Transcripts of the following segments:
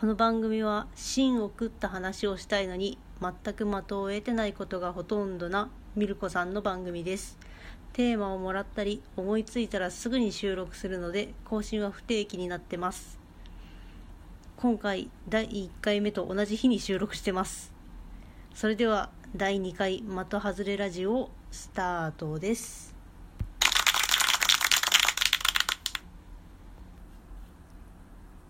この番組は芯を食った話をしたいのに全く的を得てないことがほとんどなミルコさんの番組です。テーマをもらったり思いついたらすぐに収録するので更新は不定期になってます。今回第1回目と同じ日に収録してます。それでは第2回的外れラジオスタートです。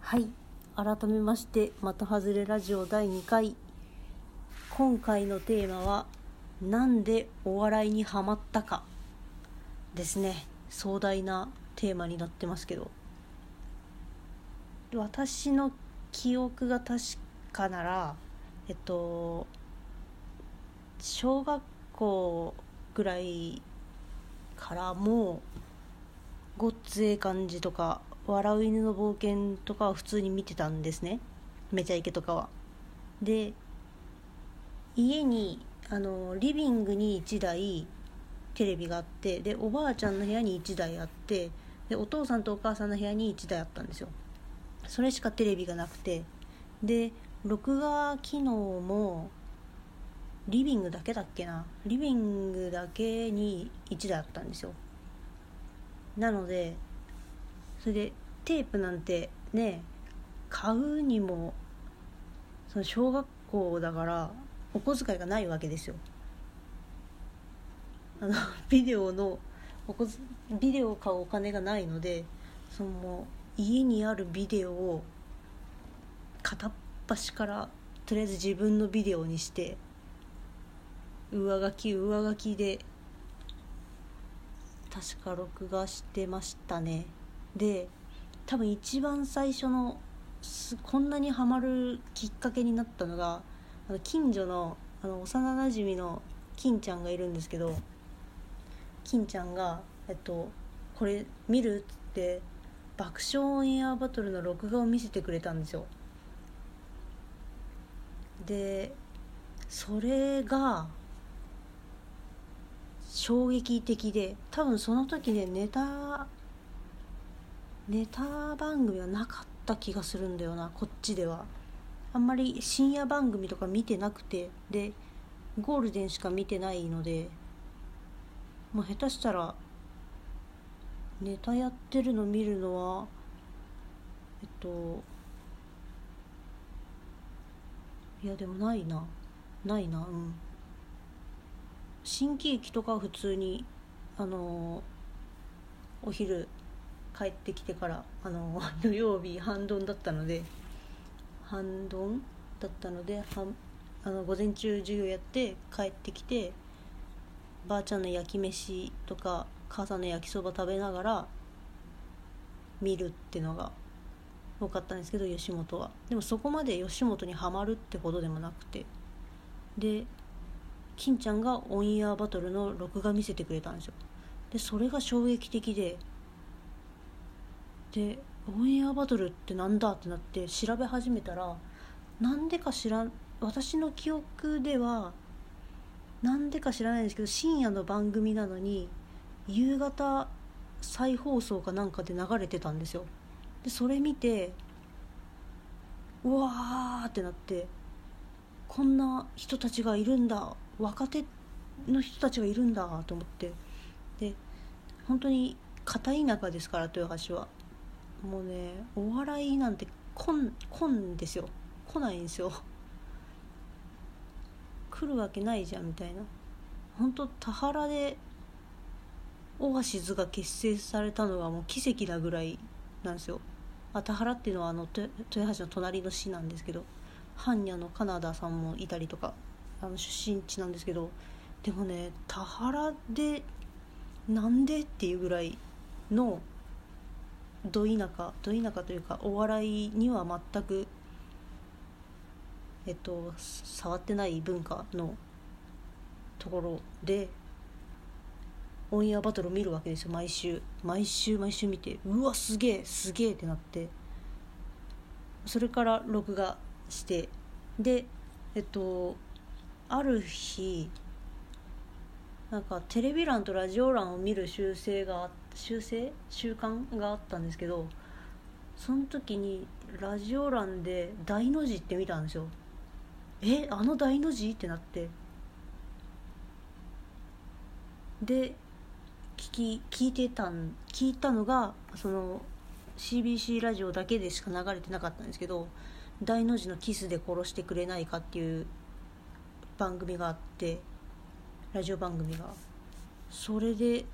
はい。改めまして的外れラジオ第2回。今回のテーマは「なんでお笑いにはまったか」ですね。壮大なテーマになってますけど。私の記憶が確かならえっと小学校ぐらいからもうごっつええ感じとか笑う犬の冒険とかは普通に見てたんですね。めちゃイケとかは。で家にあのリビングに1台テレビがあってでおばあちゃんの部屋に1台あってでお父さんとお母さんの部屋に1台あったんですよ。それしかテレビがなくて。で録画機能もリビングだけだっけな。リビングだけに1台あったんですよ。なのでそれでテープなんてね買うにもその小学校だからお小遣いがないわけですよ。あの ビデオのおこビデオを買うお金がないのでその家にあるビデオを片っ端からとりあえず自分のビデオにして上書き上書きで確か録画してましたね。で多分一番最初のこんなにハマるきっかけになったのがあの近所のあの幼なじみの金ちゃんがいるんですけど金ちゃんが「えっと、これ見る?」っつって爆笑オンエアバトルの録画を見せてくれたんですよでそれが衝撃的で多分その時ねネタネタ番組はなかった気がするんだよなこっちでは。あんまり深夜番組とか見てなくてでゴールデンしか見てないのでもう下手したらネタやってるの見るのはえっといやでもないな。ないなうん。新喜劇とかは普通にあのお昼帰ってきてからあの 土曜日半ドンだったので半ドンだったので半あの午前中授業やって帰ってきてばあちゃんの焼き飯とか母さんの焼きそば食べながら見るってのが多かったんですけど吉本は。でもそこまで吉本にはまるってほどでもなくて。で金ちゃんがオンエアバトルの録画見せてくれたんですよ。でそれが衝撃的ででオンエアバトルってなんだってなって調べ始めたらなんでか知らん私の記憶ではなんでか知らないんですけど深夜の番組なのに夕方再放送かなんかで流れてたんですよ。でそれ見てうわーってなってこんな人たちがいるんだ若手の人たちがいるんだと思って。で本当に片田舎ですから豊橋は。もうねお笑いなんて来ん来んですよ。来ないんですよ。来るわけないじゃんみたいな。本当田原でオアシズが結成されたのがもう奇跡なぐらいなんですよ。あ田原っていうのはあの豊橋の隣の市なんですけど般若のカナダさんもいたりとかあの出身地なんですけどでもね田原でなんでっていうぐらいのど田舎ど田舎というかお笑いには全くえっと触ってない文化のところでオンエアバトルを見るわけですよ毎週。毎週毎週見てうわすげえすげえってなって。それから録画してでえっとある日なんかテレビ欄とラジオ欄を見る習性があって習性習慣があったんですけどその時にラジオ欄で「大の字」って見たんですよ。えあの大の字？ってなって。で聞き聞いてたん聞いたのがその CBC ラジオだけでしか流れてなかったんですけど「大の字のキスで殺してくれないか」っていう番組があってラジオ番組が。それで、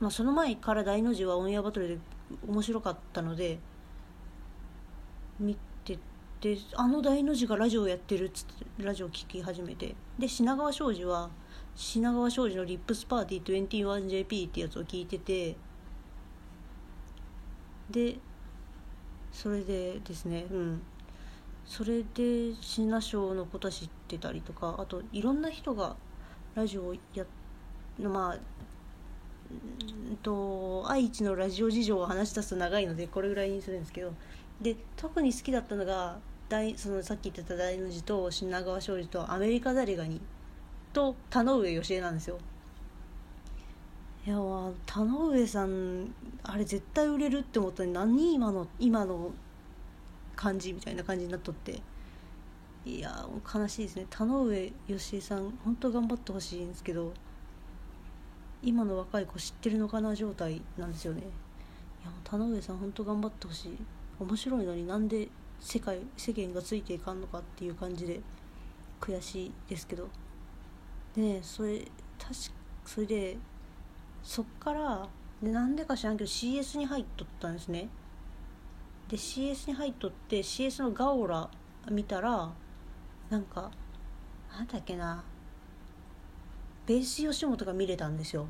まあ、その前から大の字はオンエアバトルで面白かったので見ててあの大の字がラジオやってるっつってラジオ聴き始めて。で品川庄司は品川庄司の「リップスパーティー 21JP」ってやつを聞いててでそれでですねうん。それで品賞のこと知ってたりとかあといろんな人がラジオをやまあうんと愛知のラジオ事情を話し出すと長いのでこれぐらいにするんですけどで特に好きだったのが大そのさっき言ってた大の字と品川庄司とアメリカザリガニと田上義恵なんですよ。いや田上さんあれ絶対売れるって思ったのに何今の今の感じみたいな感じになっとって。いや悲しいですね。田上義恵さん本当頑張ってほしいんですけど。今の若い子知ってるのかな状態なんですよね。いや田上さん本当頑張ってほしい。面白いのになんで世界世間がついていかんのかっていう感じで悔しいですけど。でねそれ確かそれでそっからでなんでか知らんけど CS に入っとったんですね。で CS に入っとって CS のガオラ見たらなんかなんだっけな。ベース吉本が見れたんですよ。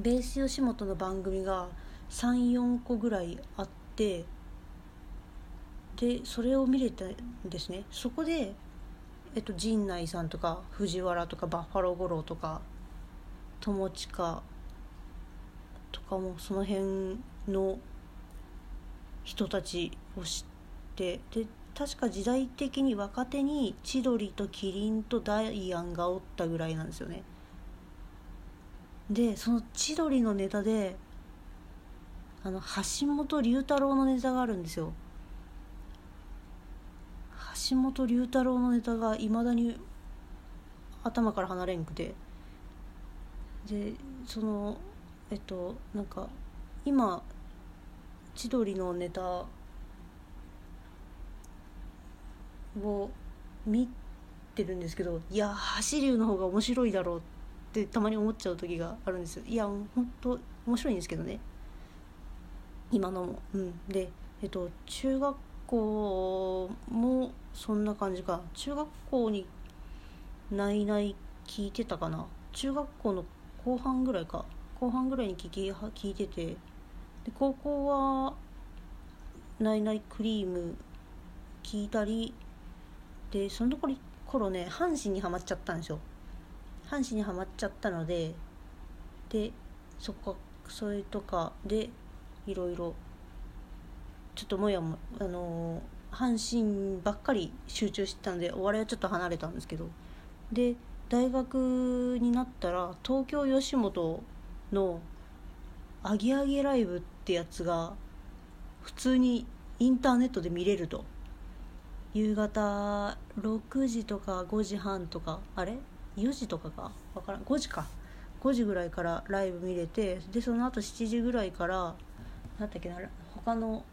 ベース吉本の番組が34個ぐらいあってでそれを見れたんですね。そこでえっと陣内さんとか藤原とかバッファロー五郎とか友近とかもその辺の人たちを知ってで確か時代的に若手に千鳥とキリンとダイアンがおったぐらいなんですよね。でその千鳥のネタであの橋本龍太郎のネタがあるんですよ。橋本龍太郎のネタがいまだに頭から離れんくて。でそのえっとなんか今千鳥のネタを見てるんですけどいや走りの方が面白いだろうってたまに思っちゃう時があるんですよ。いや本当面白いんですけどね。今のも。うん。でえっと中学校もそんな感じか。中学校にないない聞いてたかな。中学校の後半ぐらいか。後半ぐらいに聞き聞いてて。で高校はないないクリーム聞いたりでその頃ね阪神にはまっちゃったんですよ。阪神にはまっちゃったのででそっかそれとかでいろいろちょっともやもあの阪神ばっかり集中してたんでお笑いはちょっと離れたんですけど。で大学になったら東京吉本の「アゲアゲライブ」ってやつが普通にインターネットで見れると。夕方6時とか5時半とかあれ？4時とかか？分からん。5時か。5時ぐらいからライブ見れてでその後7時ぐらいから何だっけな他の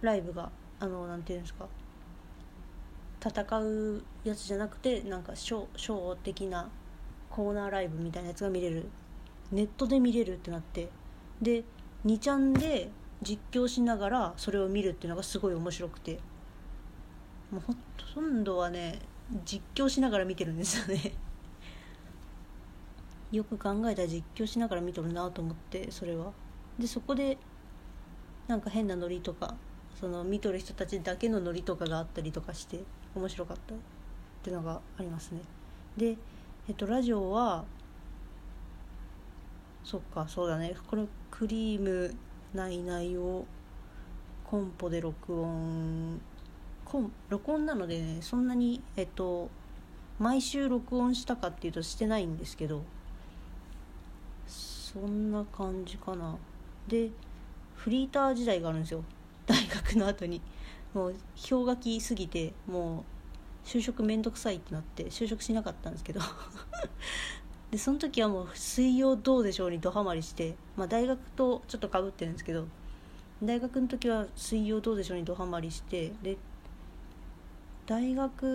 ライブがあのなんていうんですか？戦うやつじゃなくてなんかショーショー的なコーナーライブみたいなやつが見れる。ネットで見れるってなって。で2ちゃんで実況しながらそれを見るっていうのがすごい面白くて。もうほとんどはね実況しながら見てるんですよね。よく考えたら実況しながら見とるなと思ってそれは。でそこでなんか変なノリとかその見とる人たちだけのノリとかがあったりとかして面白かった。っていうのがありますね。でえっとラジオはそっかそうだね。これクリームないないをコンポで録音録音なのでねそんなにえっと毎週録音したかっていうとしてないんですけどそんな感じかな。でフリーター時代があるんですよ。大学の後に。もう氷河期すぎてもう就職めんどくさいってなって就職しなかったんですけど。でその時はもう「水曜どうでしょう」にドハマりして、まあ、大学とちょっとかぶってるんですけど大学の時は「水曜どうでしょう」にドハマりしてで大学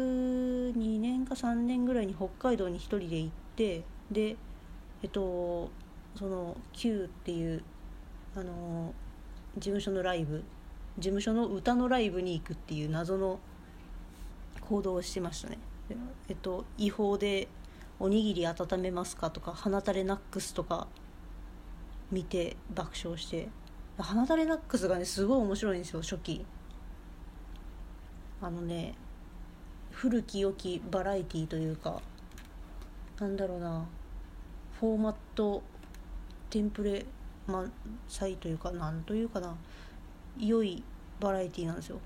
2年か3年ぐらいに北海道に1人で行ってでえっとその Q っていうあの事務所のライブ事務所の歌のライブに行くっていう謎の行動をしてましたね。えっと違法でおにぎり温めますかとか鼻垂れナックスとか見て爆笑して。鼻垂れナックスがねすごい面白いんですよ初期。あのね古き良きバラエティというかなんだろうなフォーマットテンプレ満載というかなんというかな良いバラエティなんですよ。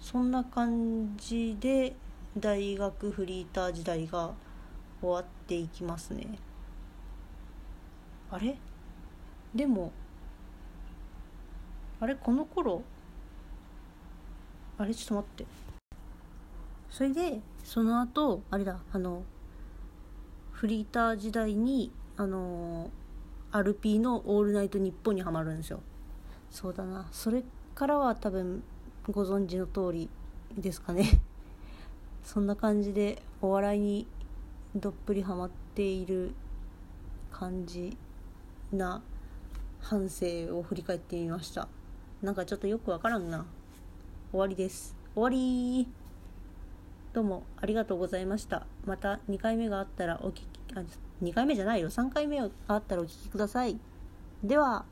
そんな感じで大学フリーター時代が終わっていきますね。あれ？でもあれ？この頃？あれ？ちょっと待って。それでその後あれだあのフリーター時代にあのアルピーの「オールナイトニッポン」にはまるんですよ。そうだな。それからは多分ご存知の通りですかね。そんな感じでお笑いにどっぷりハマっている感じな半生を振り返ってみました。なんかちょっとよくわからんな。終わりです。終わりどうもありがとうございました。また2回目があったらお聞きあ2回目じゃないよ。3回目があったらお聞きください。では。